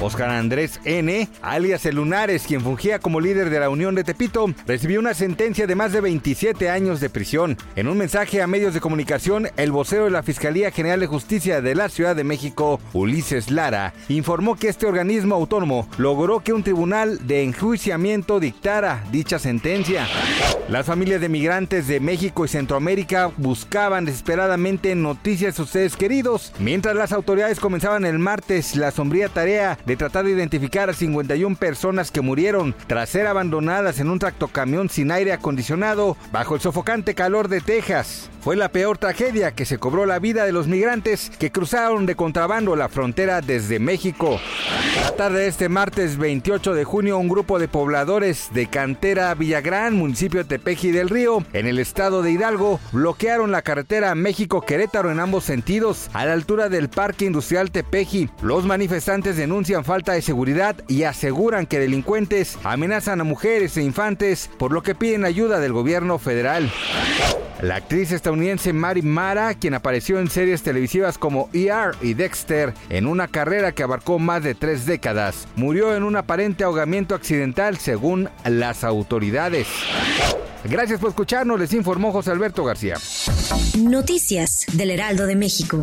Oscar Andrés N., alias El Lunares, quien fungía como líder de la Unión de Tepito, recibió una sentencia de más de 27 años de prisión. En un mensaje a medios de comunicación, el vocero de la Fiscalía General de Justicia de la Ciudad de México, Ulises Lara, informó que este organismo autónomo logró que un tribunal de enjuiciamiento dictara dicha sentencia. Las familias de migrantes de México y Centroamérica buscaban desesperadamente noticias de sus seres queridos, mientras las autoridades comenzaban el martes la sombría tarea de tratar de identificar a 51 personas que murieron tras ser abandonadas en un tractocamión sin aire acondicionado bajo el sofocante calor de Texas. Fue la peor tragedia que se cobró la vida de los migrantes que cruzaron de contrabando la frontera desde México. La tarde de este martes 28 de junio, un grupo de pobladores de Cantera Villagrán, municipio de Tepeji del Río, en el estado de Hidalgo, bloquearon la carretera México-Querétaro en ambos sentidos, a la altura del Parque Industrial Tepeji. Los manifestantes denuncian falta de seguridad y aseguran que delincuentes amenazan a mujeres e infantes, por lo que piden ayuda del gobierno federal. La actriz estadounidense Mary Mara, quien apareció en series televisivas como ER y Dexter en una carrera que abarcó más de tres décadas, murió en un aparente ahogamiento accidental según las autoridades. Gracias por escucharnos, les informó José Alberto García. Noticias del Heraldo de México.